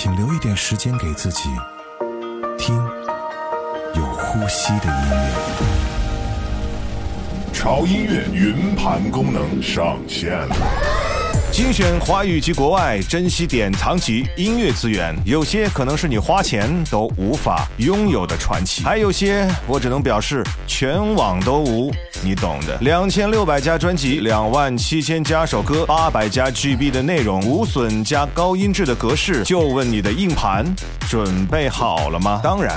请留一点时间给自己，听有呼吸的音乐。潮音乐云盘功能上线了。精选华语及国外，珍稀典藏级音乐资源，有些可能是你花钱都无法拥有的传奇，还有些我只能表示全网都无，你懂的。两千六百家专辑，两万七千加首歌，八百加 GB 的内容，无损加高音质的格式，就问你的硬盘准备好了吗？当然。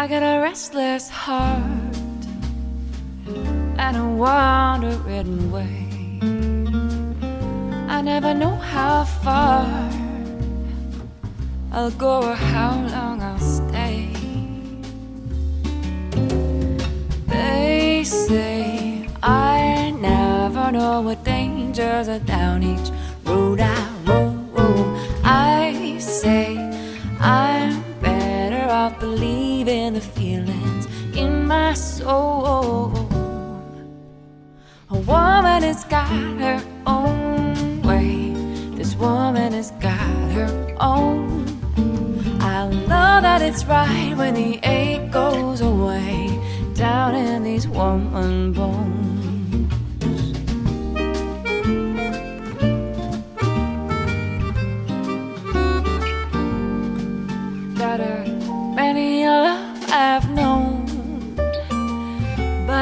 I got a restless heart and a wandering way. I never know how far I'll go or how long I'll stay. They say I never know what dangers are down each road I roam. Off believing the feelings in my soul. A woman has got her own way. This woman has got her own. I know that it's right when the ache goes away down in these woman bones.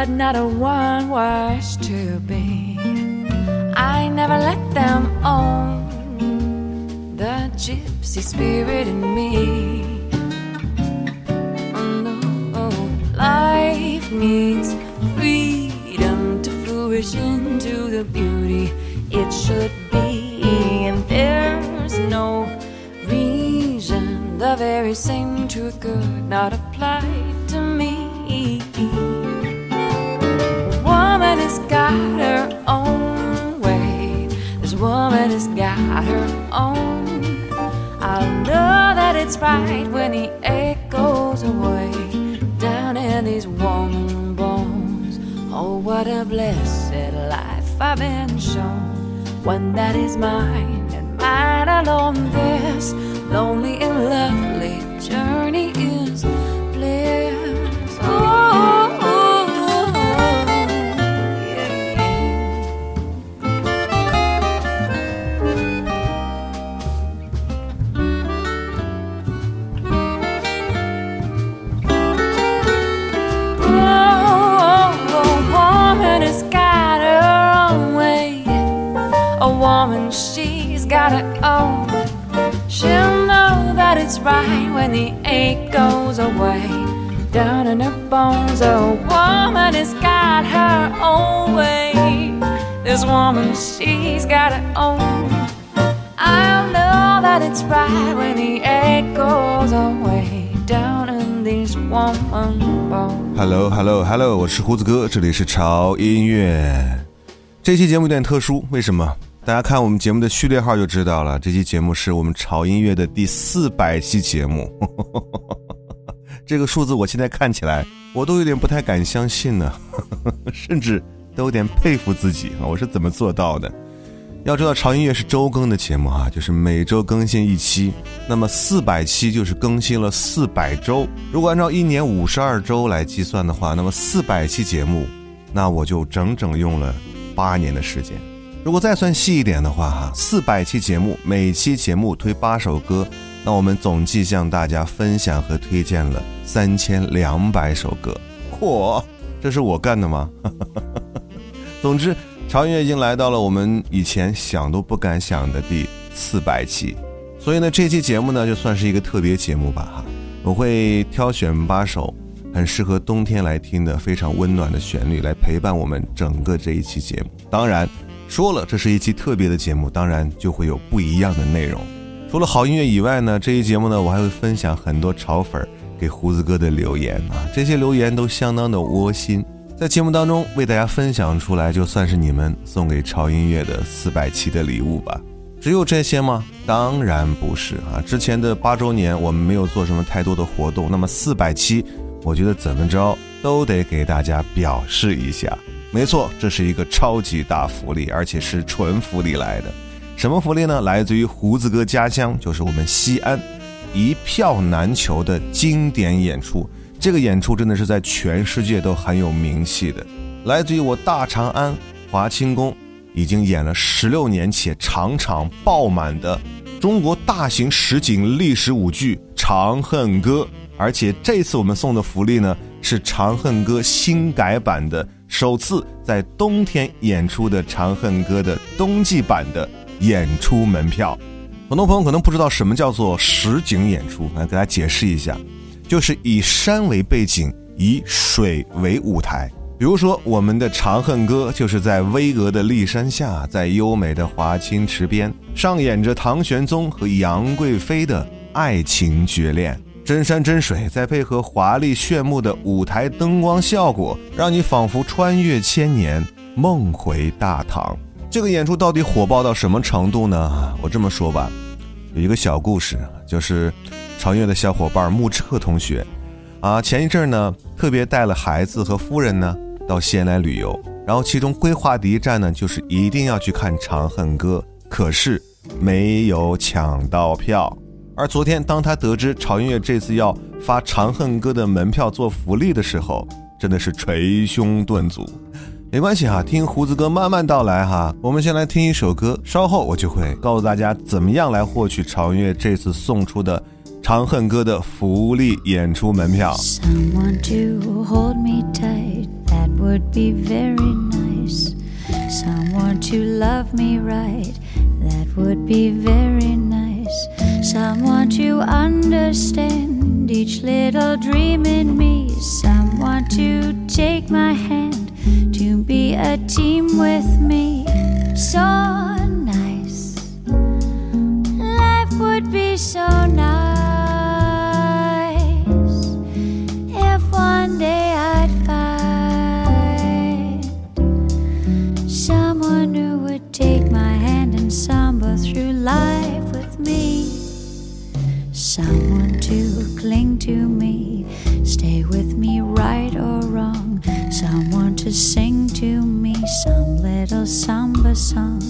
But not a one was to be. I never let them own the gypsy spirit in me. Oh no, life needs freedom to flourish into the beauty it should be, and there's no reason the very same truth could not apply got her own way. This woman has got her own. I know that it's right when the ache goes away down in these woman bones. Oh, what a blessed life I've been shown. One that is mine and mine alone. This lonely and lovely journey is right when the ache goes away. Down in her bones, a woman has got her own way. This woman, she's got her own. I'll know that it's right when the ache goes away. Down in these woman bones. Hello, hello, hello，我是胡子哥，这里是潮音乐。这期节目有点特殊，为什么？ 大家看我们节目的序列号就知道了，这期节目是我们潮音乐的第四百期节目。这个数字我现在看起来，我都有点不太敢相信呢，甚至都有点佩服自己啊，我是怎么做到的？要知道潮音乐是周更的节目哈，就是每周更新一期，那么四百期就是更新了四百周。如果按照一年五十二周来计算的话，那么四百期节目，那我就整整用了八年的时间。如果再算细一点的话，哈，四百期节目，每期节目推八首歌，那我们总计向大家分享和推荐了三千两百首歌。嚯，这是我干的吗？总之，潮音乐已经来到了我们以前想都不敢想的第四百期，所以呢，这期节目呢就算是一个特别节目吧哈。我会挑选八首很适合冬天来听的非常温暖的旋律来陪伴我们整个这一期节目。当然，说了这是一期特别的节目，当然就会有不一样的内容。除了好音乐以外呢，这一节目呢，我还会分享很多潮粉给胡子哥的留言啊，这些留言都相当的窝心，在节目当中为大家分享出来，就算是你们送给潮音乐的四百期的礼物吧。只有这些吗？当然不是啊，之前的八周年我们没有做什么太多的活动，那么四百期，我觉得怎么着都得给大家表示一下。没错，这是一个超级大福利，而且是纯福利来的。什么福利呢？来自于胡子哥家乡，就是我们西安，一票难求的经典演出。这个演出真的是在全世界都很有名气的。来自于我大长安华清宫，已经演了十六年且场场爆满的中国大型实景历史舞剧《长恨歌》。而且这次我们送的福利呢，是《长恨歌》新改版的首次在冬天演出的《长恨歌》的冬季版的。演出门票，很多朋友可能不知道什么叫做实景演出，来给大家解释一下，就是以山为背景，以水为舞台。比如说，我们的《长恨歌》就是在巍峨的骊山下，在优美的华清池边，上演着唐玄宗和杨贵妃的爱情绝恋。真山真水，再配合华丽炫目的舞台灯光效果，让你仿佛穿越千年，梦回大唐。这个演出到底火爆到什么程度呢？我这么说吧，有一个小故事，就是长乐的小伙伴穆彻同学，啊，前一阵呢特别带了孩子和夫人呢到西安来旅游，然后其中规划的一站呢就是一定要去看《长恨歌》，可是没有抢到票。而昨天当他得知潮音乐这次要发《长恨歌》的门票做福利的时候，真的是捶胸顿足。没关系哈，听胡子哥慢慢道来哈。我们先来听一首歌，稍后我就会告诉大家怎么样来获取潮音乐这次送出的《长恨歌》的福利演出门票。Someone to hold me tight, that would be very nice. Someone to love me right, that would be very nice. Someone to understand each little dream in me. Someone to take my hand to be a team with me. So nice. Life would be so nice if one day I'd find someone who would take my hand and samba through life with me. Someone to cling to me, stay with me right or wrong. Someone to sing to me some little samba song.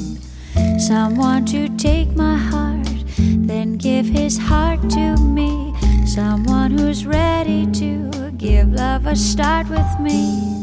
Someone to take my heart, then give his heart to me. Someone who's ready to give love a start with me.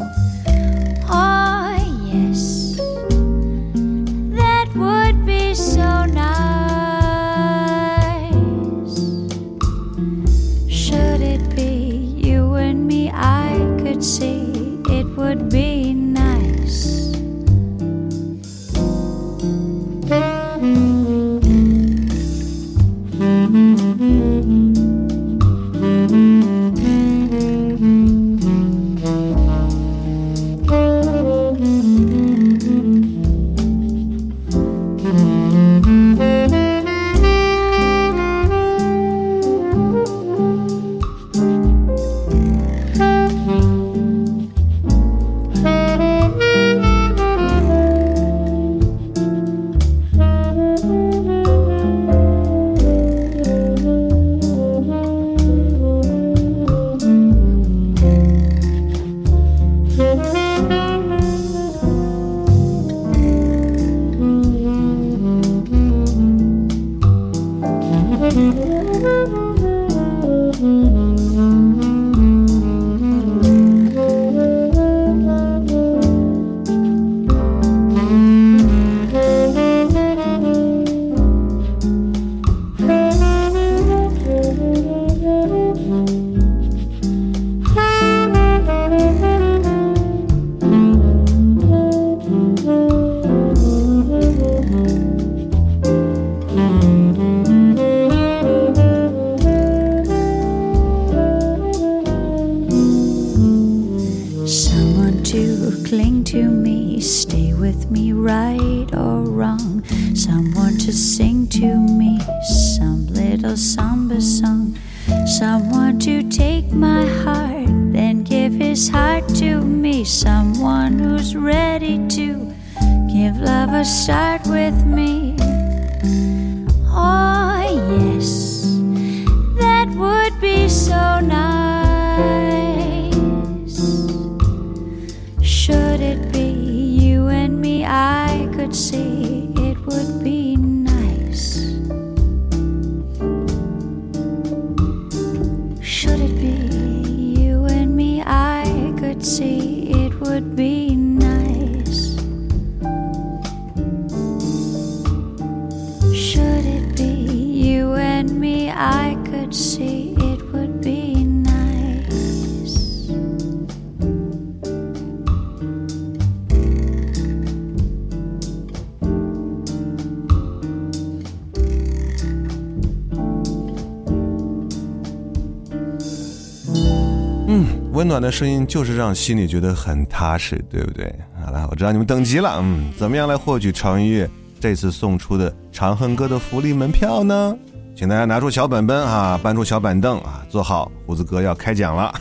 温暖的声音就是让心里觉得很踏实，对不对？好了，我知道你们等急了，嗯，怎么样来获取潮音乐这次送出的《长恨歌》的福利门票呢？请大家拿出小本本啊，搬出小板凳啊，坐好，胡子哥要开讲了。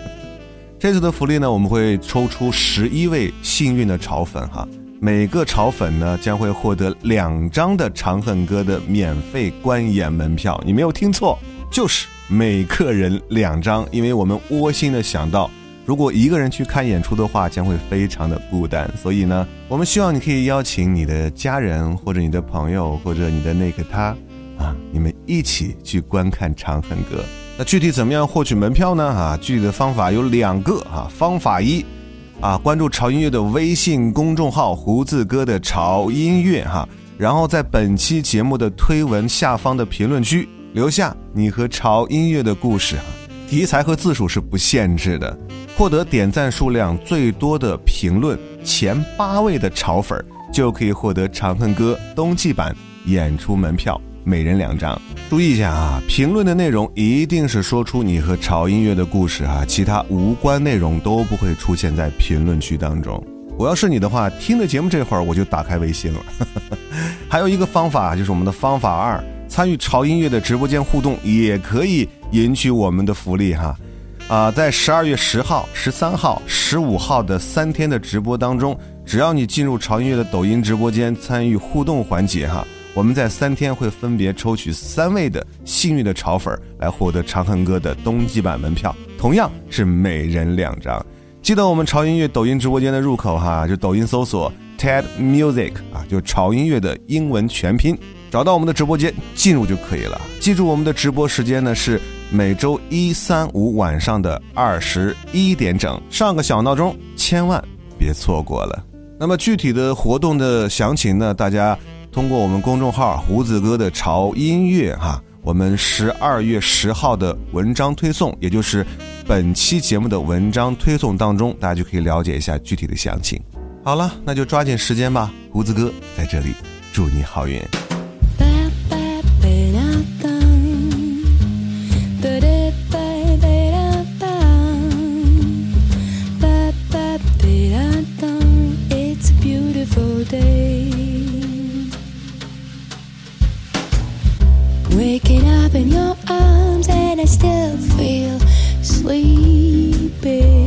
这次的福利呢，我们会抽出十一位幸运的潮粉哈，每个潮粉呢将会获得两张的《长恨歌》的免费观演门票。你没有听错，就是每个人两张，因为我们窝心的想到，如果一个人去看演出的话，将会非常的孤单，所以呢，我们希望你可以邀请你的家人或者你的朋友或者你的那个他啊，你们一起去观看《长恨歌》。那具体怎么样获取门票呢？啊，具体的方法有两个啊。方法一，啊，关注潮音乐的微信公众号“胡子哥的潮音乐”哈，然后在本期节目的推文下方的评论区留下你和潮音乐的故事哈，题材和字数是不限制的。获得点赞数量最多的评论前八位的潮粉儿就可以获得《长恨歌》冬季版演出门票。每人两张。注意一下啊，评论的内容一定是说出你和潮音乐的故事啊，其他无关内容都不会出现在评论区当中。我要是你的话，听的节目这会儿我就打开微信了。还有一个方法就是我们的方法二，参与潮音乐的直播间互动也可以赢取我们的福利哈。啊，在十二月十号、十三号、十五号的三天的直播当中，只要你进入潮音乐的抖音直播间参与互动环节哈。我们在三天会分别抽取三位的幸运的潮粉来获得《长恨歌》的冬季版门票，同样是每人两张。记得我们潮音乐抖音直播间的入口哈，就抖音搜索 TED Music 啊，就潮音乐的英文全拼，找到我们的直播间进入就可以了。记住我们的直播时间呢是每周一、三、五晚上的二十一点整，上个小闹钟，千万别错过了。那么具体的活动的详情呢，大家。通过我们公众号“胡子哥的潮音乐”哈，我们十二月十号的文章推送，也就是本期节目的文章推送当中，大家就可以了解一下具体的详情。好了，那就抓紧时间吧，胡子哥在这里祝你好运。Waking up in your arms and I still feel sleepy.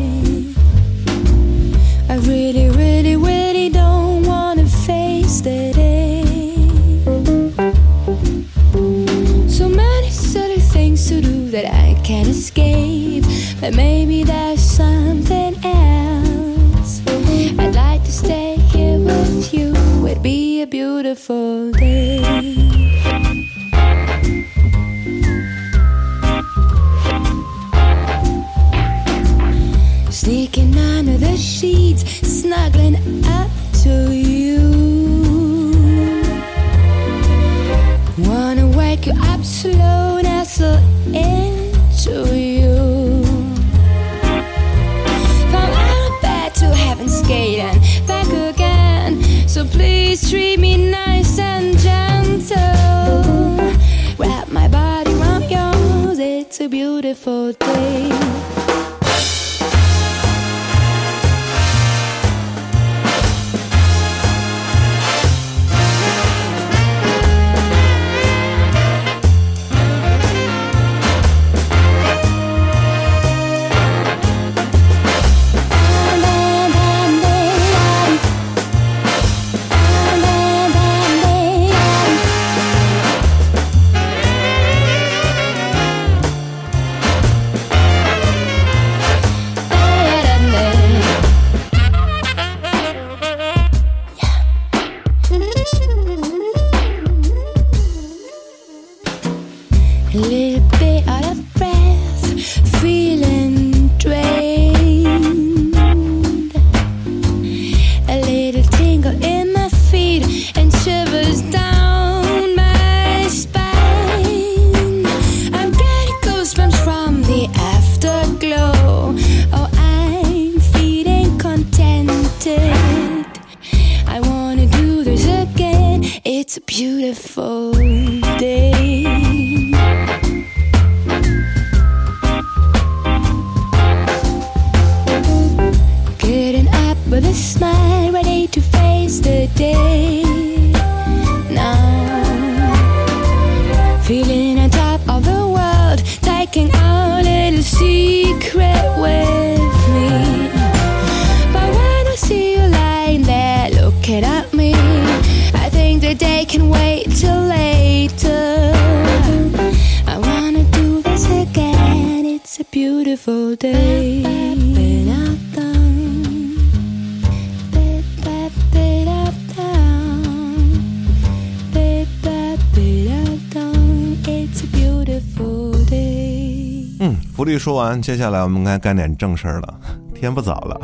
福利说完，接下来我们该干点正事儿了。天不早了，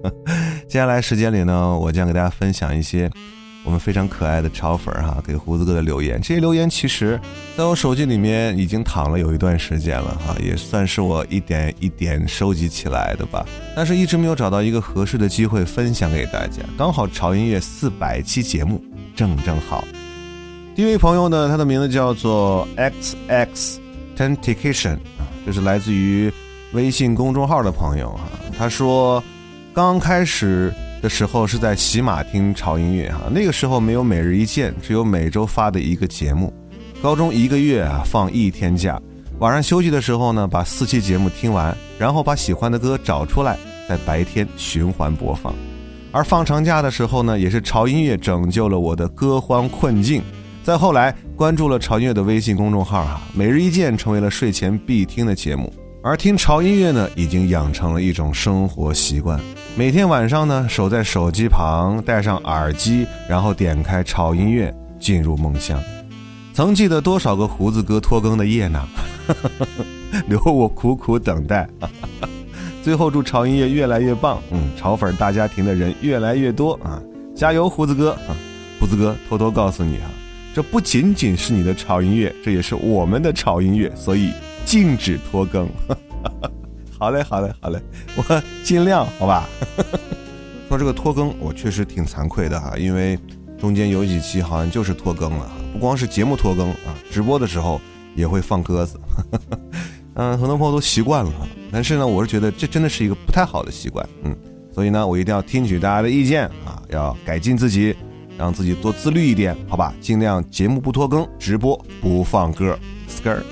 接下来时间里呢，我将给大家分享一些我们非常可爱的潮粉儿哈给胡子哥的留言。这些留言其实在我手机里面已经躺了有一段时间了哈，也算是我一点一点收集起来的吧。但是一直没有找到一个合适的机会分享给大家。刚好潮音乐四百期节目正正好。第一位朋友呢，他的名字叫做 X X Tentation，这是来自于微信公众号的朋友哈。他说，刚开始的时候是在喜马听潮音乐哈，那个时候没有每日一见，只有每周发的一个节目。高中一个月啊放一天假，晚上休息的时候呢，把四期节目听完，然后把喜欢的歌找出来，在白天循环播放。而放长假的时候呢，也是潮音乐拯救了我的歌荒困境。再后来关注了潮音乐的微信公众号啊，每日一见成为了睡前必听的节目。而听潮音乐呢，已经养成了一种生活习惯。每天晚上呢，守在手机旁，戴上耳机，然后点开潮音乐，进入梦乡。曾记得多少个胡子哥拖更的夜呢？留我苦苦等待。最后祝潮音乐越来越棒，嗯，潮粉大家庭的人越来越多啊！加油，胡子哥！啊，胡子哥偷偷告诉你啊，这不仅仅是你的潮音乐，这也是我们的潮音乐，所以禁止拖更。好嘞，好嘞，好嘞，我尽量，好吧。说这个拖更，我确实挺惭愧的哈，因为中间有几期好像就是拖更了，不光是节目拖更啊，直播的时候也会放鸽子。嗯，很多朋友都习惯了，但是呢，我是觉得这真的是一个不太好的习惯，嗯，所以呢，我一定要听取大家的意见啊，要改进自己，让自己多自律一点，好吧？尽量节目不拖更，直播不放歌，skr。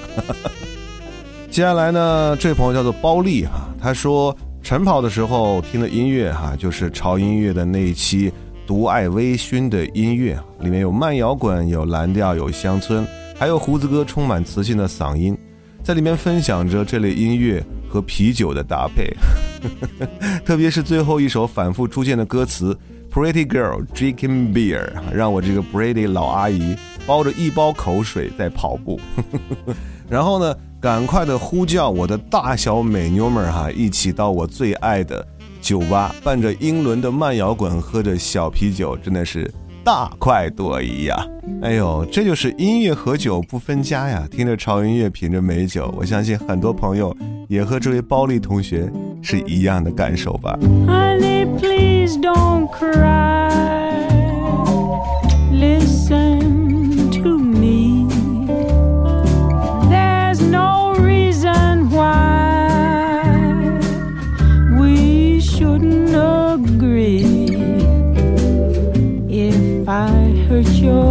接下来呢，这位朋友叫做包丽哈，他说晨跑的时候听的音乐哈，就是潮音乐的那一期《独爱微醺》的音乐，里面有慢摇滚，有蓝调，有乡村，还有胡子哥充满磁性的嗓音，在里面分享着这类音乐和啤酒的搭配，特别是最后一首反复出现的歌词 “Pretty girl drinking beer”，让我这个 Brady 老阿姨包着一包口水在跑步，然后呢，赶快的呼叫我的大小美妞们哈，一起到我最爱的酒吧，伴着英伦的慢摇滚，喝着小啤酒，真的是大快朵颐呀！哎呦，这就是音乐和酒不分家呀！听着潮音乐，品着美酒，我相信很多朋友也和这位包丽同学是一样的感受吧。Please don't cry. Listen search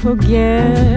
forget?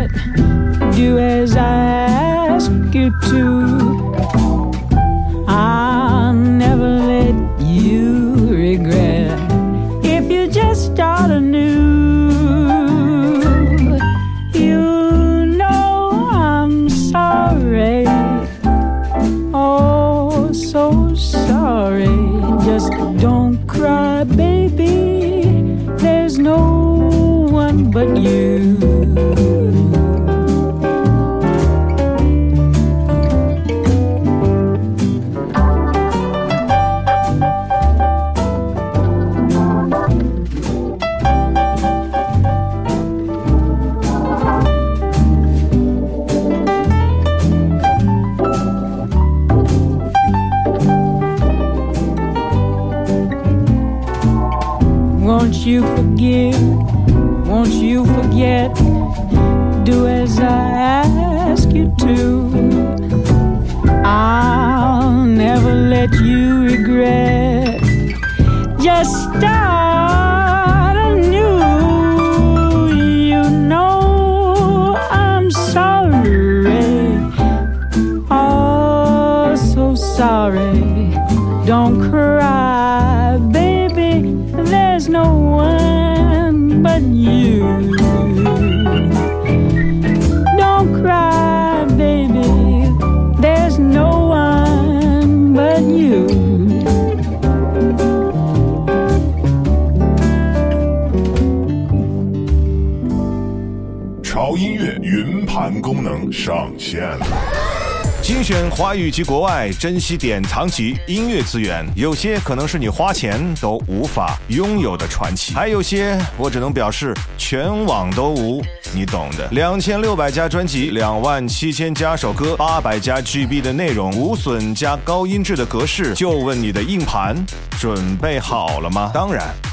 潮音乐云盘功能上线了。精选华语及国外珍稀典藏级音乐资源，有些可能是你花钱都无法拥有的传奇，还有些我只能表示全网都无，你懂的。两千六百加专辑，两万七千加首歌，八百加 GB 的内容，无损加高音质的格式，就问你的硬盘准备好了吗？当然。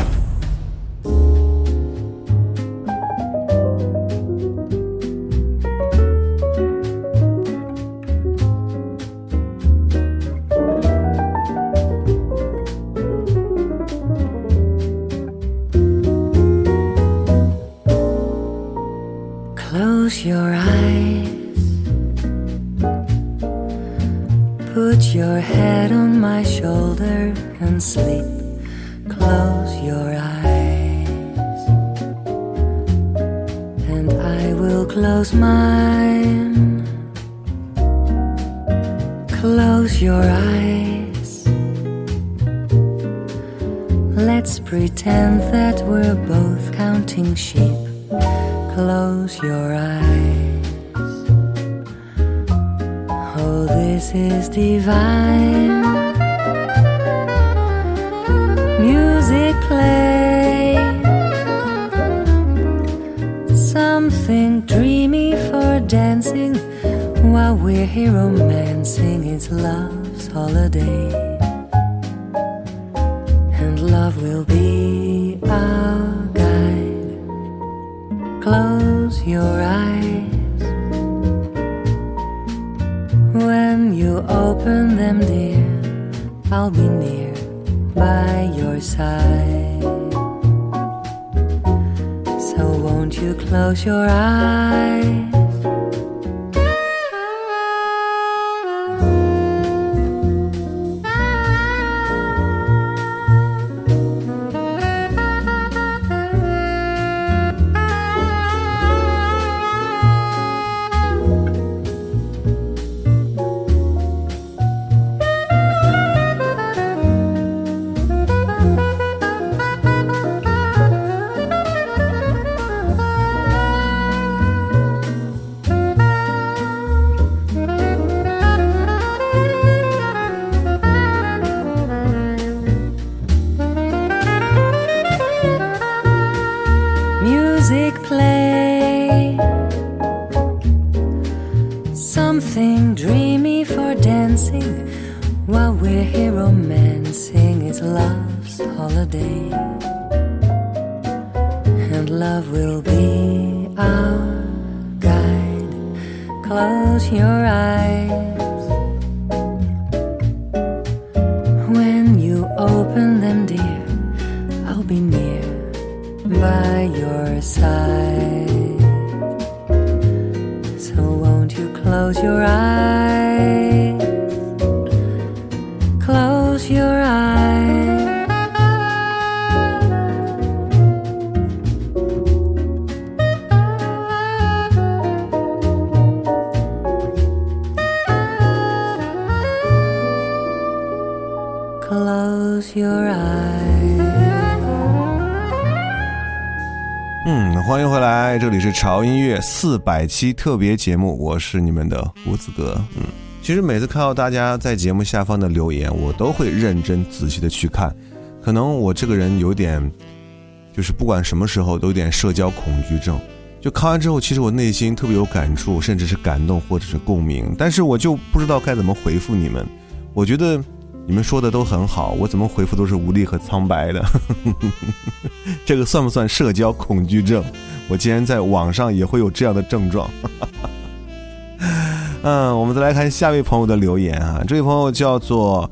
your eyes. And I will close mine. Close your eyes. Let's pretend that we're both counting sheep close your eyes. Oh, this is divine. 音乐四百期特别节目，我是你们的胡子哥。嗯，其实每次看到大家在节目下方的留言，我都会认真仔细的去看。可能我这个人有点，就是不管什么时候都有点社交恐惧症。就看完之后，其实我内心特别有感触，甚至是感动或者是共鸣，但是我就不知道该怎么回复你们。我觉得你们说的都很好，我怎么回复都是无力和苍白的。这个算不算社交恐惧症？我竟然在网上也会有这样的症状。嗯，我们再来看下位朋友的留言啊，这位朋友叫做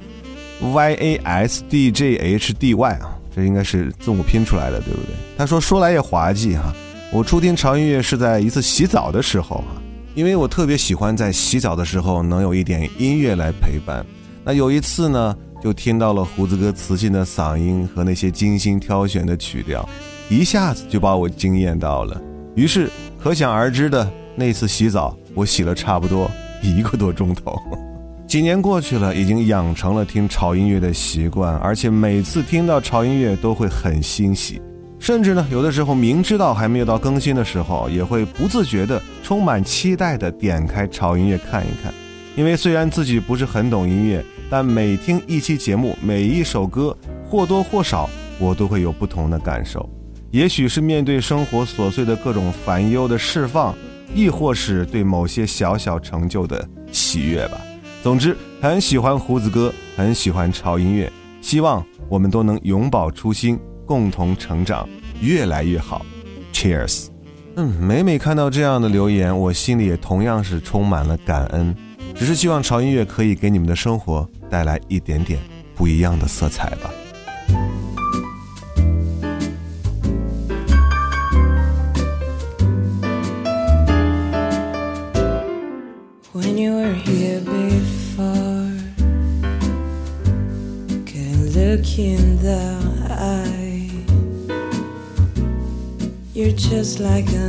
y a s d j h d y 啊，这应该是字母拼出来的，对不对？他说说来也滑稽哈、我初听潮音乐是在一次洗澡的时候啊，因为我特别喜欢在洗澡的时候能有一点音乐来陪伴。那有一次呢，就听到了胡子哥磁性的嗓音和那些精心挑选的曲调，一下子就把我惊艳到了。于是可想而知的那次洗澡，我洗了差不多一个多钟头。几年过去了，已经养成了听潮音乐的习惯，而且每次听到潮音乐都会很欣喜，甚至呢，有的时候明知道还没有到更新的时候，也会不自觉的充满期待的点开潮音乐看一看。因为虽然自己不是很懂音乐，但每听一期节目，每一首歌或多或少我都会有不同的感受。也许是面对生活琐碎的各种烦忧的释放，亦或是对某些小小成就的喜悦吧。总之，很喜欢胡子哥，很喜欢潮音乐，希望我们都能永葆初心，共同成长，越来越好。Cheers。嗯，每每看到这样的留言，我心里也同样是充满了感恩。只是希望潮音乐可以给你们的生活带来一点点不一样的色彩吧。In the eye. You're just like a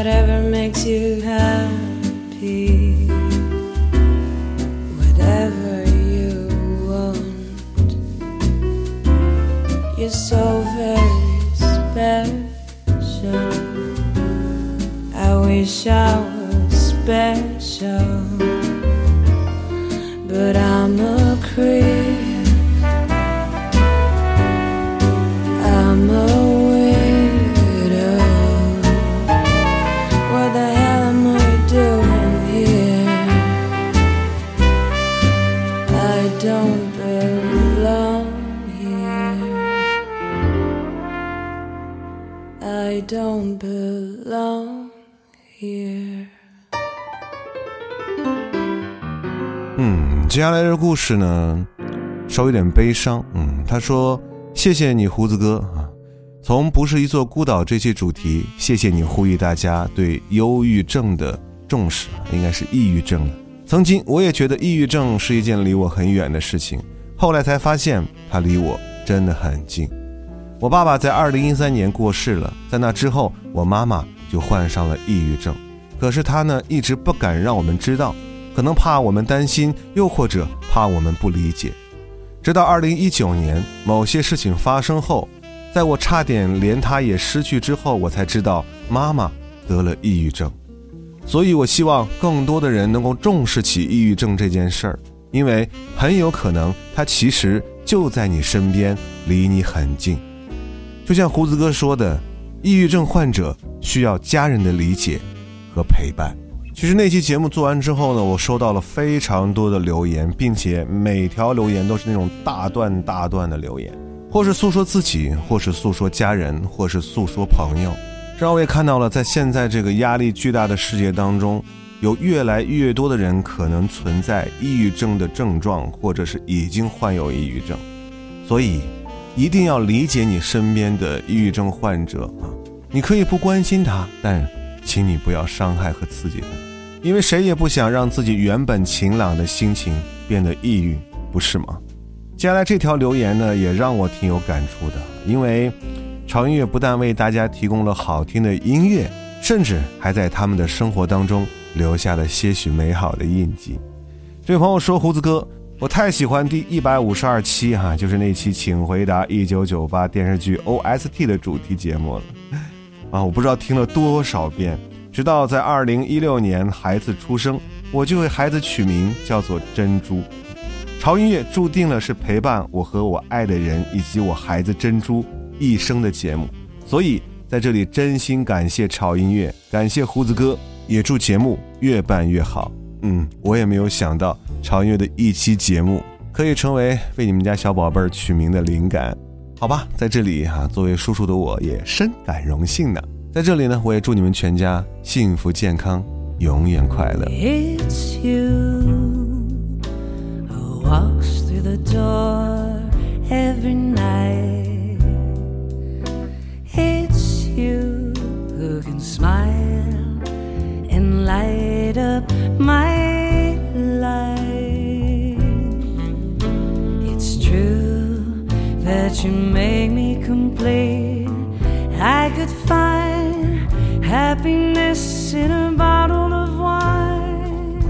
whatever makes you happy, 接下来这个故事呢，稍微有点悲伤。嗯，他说：“谢谢你，胡子哥啊，从不是一座孤岛这期主题，谢谢你呼吁大家对忧郁症的重视，应该是抑郁症了。曾经我也觉得抑郁症是一件离我很远的事情，后来才发现它离我真的很近。我爸爸在二零一三年过世了，在那之后，我妈妈就患上了抑郁症，可是她呢，一直不敢让我们知道。”可能怕我们担心，又或者怕我们不理解。直到二零一九年某些事情发生后，在我差点连他也失去之后，我才知道妈妈得了抑郁症。所以，我希望更多的人能够重视起抑郁症这件事儿，因为很有可能它其实就在你身边，离你很近。就像胡子哥说的，抑郁症患者需要家人的理解和陪伴。其实那期节目做完之后呢，我收到了非常多的留言，并且每条留言都是那种大段大段的留言，或是诉说自己，或是诉说家人，或是诉说朋友，让我也看到了，在现在这个压力巨大的世界当中，有越来越多的人可能存在抑郁症的症状，或者是已经患有抑郁症，所以一定要理解你身边的抑郁症患者啊！你可以不关心他，但请你不要伤害和刺激他。因为谁也不想让自己原本晴朗的心情变得抑郁，不是吗？接下来这条留言呢，也让我挺有感触的。因为潮音乐不但为大家提供了好听的音乐，甚至还在他们的生活当中留下了些许美好的印记。这位朋友说：“胡子哥，我太喜欢第一百五十二期哈，就是那期《请回答一九九八》电视剧 OST 的主题节目了啊！我不知道听了多少遍。”直到在二零一六年孩子出生，我就为孩子取名叫做珍珠。潮音乐注定了是陪伴我和我爱的人以及我孩子珍珠一生的节目，所以在这里真心感谢潮音乐，感谢胡子哥，也祝节目越办越好。嗯，我也没有想到潮音乐的一期节目可以成为为你们家小宝贝儿取名的灵感，好吧，在这里哈，作为叔叔的我也深感荣幸呢。在这里呢，我也祝你们全家幸福健康，永远快乐。 It's you who walks through the door every night. It's you who can smile and light up my life. It's true that you make me complete. I could find happiness in a bottle of wine.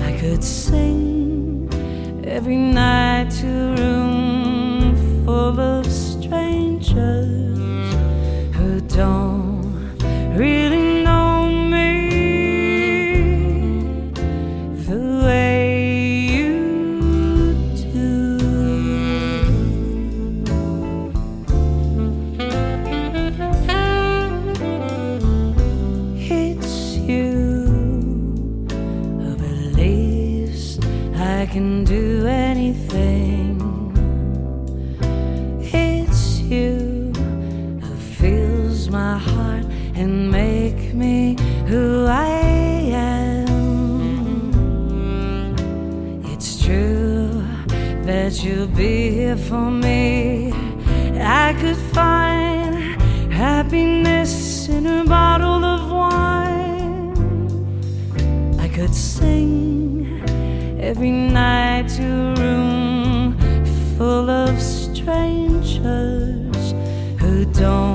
I could sing every night to a room full of strangers who don't really can do anything. It's you who fills my heart and make me who I am. It's true that you'll be here for me. Every night to a room full of strangers who don't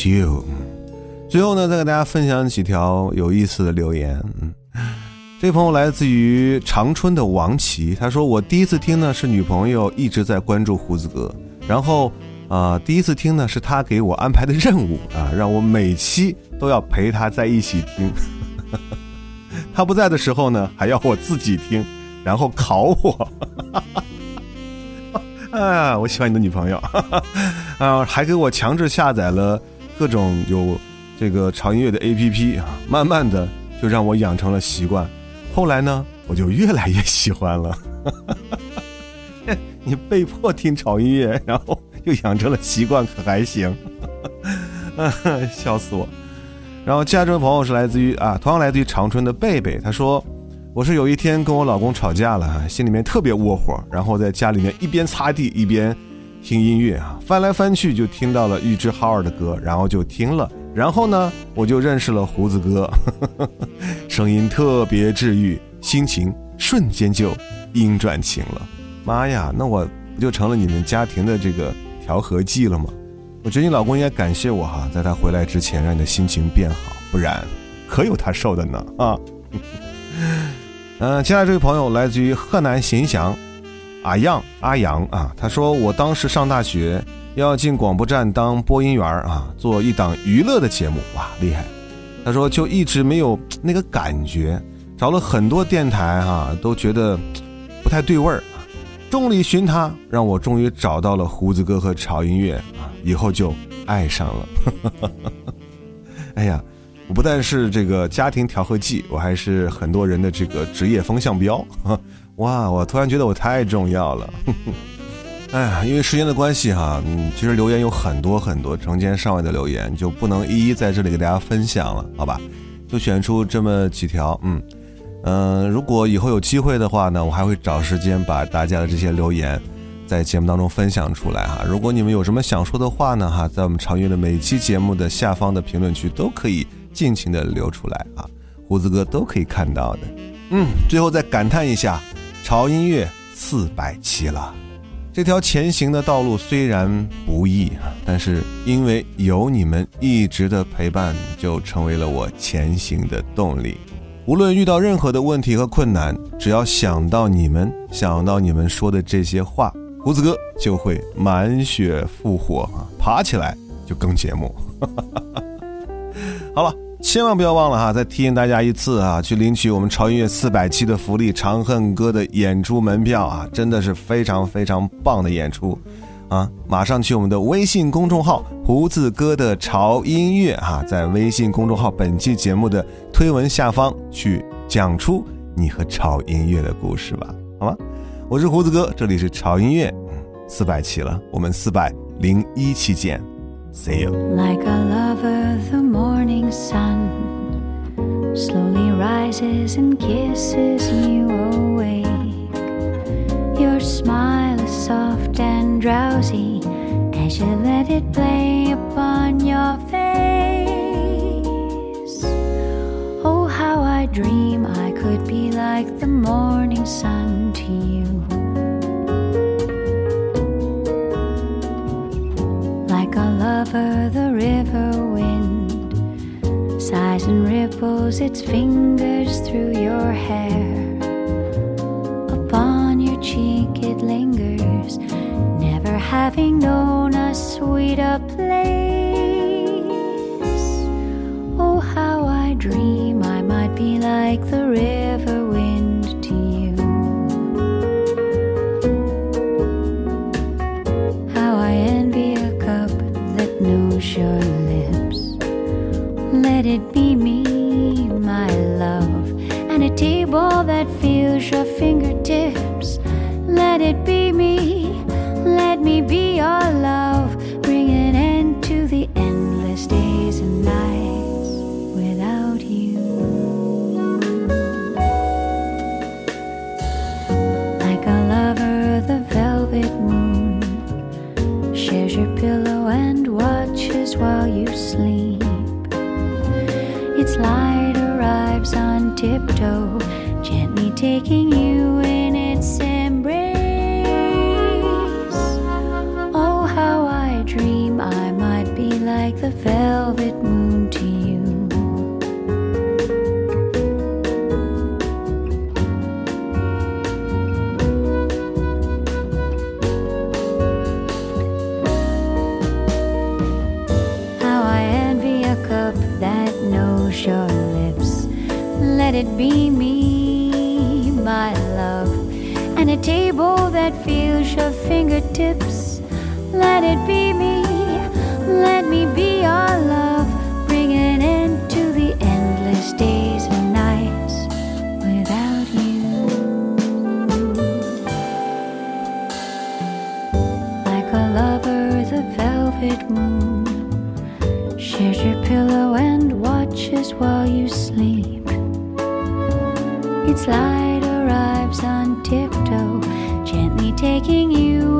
It's you。最后呢，再给大家分享几条有意思的留言。嗯，这位朋友来自于长春的王琦，他说我第一次听呢是女朋友一直在关注胡子哥，然后啊、第一次听呢是他给我安排的任务啊，让我每期都要陪他在一起听。他不在的时候呢，还要我自己听，然后考我。啊，我喜欢你的女朋友，啊，还给我强制下载了各种有这个潮音乐的 APP 啊，慢慢的就让我养成了习惯。后来呢，我就越来越喜欢了。你被迫听潮音乐，然后又养成了习惯，可还行？笑死我！然后加州的朋友是来自于啊，同样来自于长春的贝贝，他说。我是有一天跟我老公吵架了，心里面特别窝火，然后在家里面一边擦地一边听音乐啊，翻来翻去就听到了玉置浩二的歌，然后就听了，然后呢我就认识了胡子哥，声音特别治愈，心情瞬间就阴转晴了。妈呀，那我不就成了你们家庭的这个调和剂了吗？我觉得你老公应该感谢我哈，在他回来之前让你的心情变好，不然可有他受的呢啊。嗯，接下来这位朋友来自于河南新乡，阿样阿阳啊，他说我当时上大学要进广播站当播音员啊，做一档娱乐的节目，哇，厉害！他说就一直没有那个感觉，找了很多电台哈、都觉得不太对味儿。众里寻他，让我终于找到了胡子哥和潮音乐啊，以后就爱上了。哎呀！我不但是这个家庭调和剂，我还是很多人的这个职业风向标。哇，我突然觉得我太重要了。哎呀，因为时间的关系哈，嗯，其实留言有很多很多，成千上万的留言，就不能一一在这里给大家分享了，好吧？就选出这么几条，嗯嗯、如果以后有机会的话呢，我还会找时间把大家的这些留言在节目当中分享出来哈。如果你们有什么想说的话呢，哈，在我们长乐的每期节目的下方的评论区都可以。尽情的留出来啊，胡子哥都可以看到的。嗯，最后再感叹一下，潮音乐四百期了。这条前行的道路虽然不易啊，但是因为有你们一直的陪伴，就成为了我前行的动力。无论遇到任何的问题和困难，只要想到你们，想到你们说的这些话，胡子哥就会满血复活啊，爬起来就更节目。好了，千万不要忘了哈，再提醒大家一次啊，去领取我们潮音乐四百期的福利《长恨歌》的演出门票啊，真的是非常非常棒的演出啊！马上去我们的微信公众号“胡子哥的潮音乐”哈，在微信公众号本期节目的推文下方去讲出你和潮音乐的故事吧，好吗？我是胡子哥，这里是潮音乐，四百期了，我们四百零一期见，See you。Like a lover, the morning sun slowly rises and kisses you awake. Your smile is soft and drowsy as you let it play upon your face. Oh, how I dream I could be like the morning sun to you. Lover, the river wind sighs and ripples its fingers through your hair. Upon your cheek it lingers, never having known a sweeter place. Oh, how I dream I might be like the river be your love. Bring an end to the endless days and nights without you. Like a lover, the velvet moon shares your pillow and watches while you sleep. Its light arrives on tiptoe, gently taking you table that feels your fingertips. Let it be me, let me be your love. Bring an end to the endless days and nights without you. Like a lover, the velvet moon tiptoe, gently taking you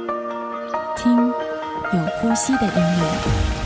呼吸的音乐。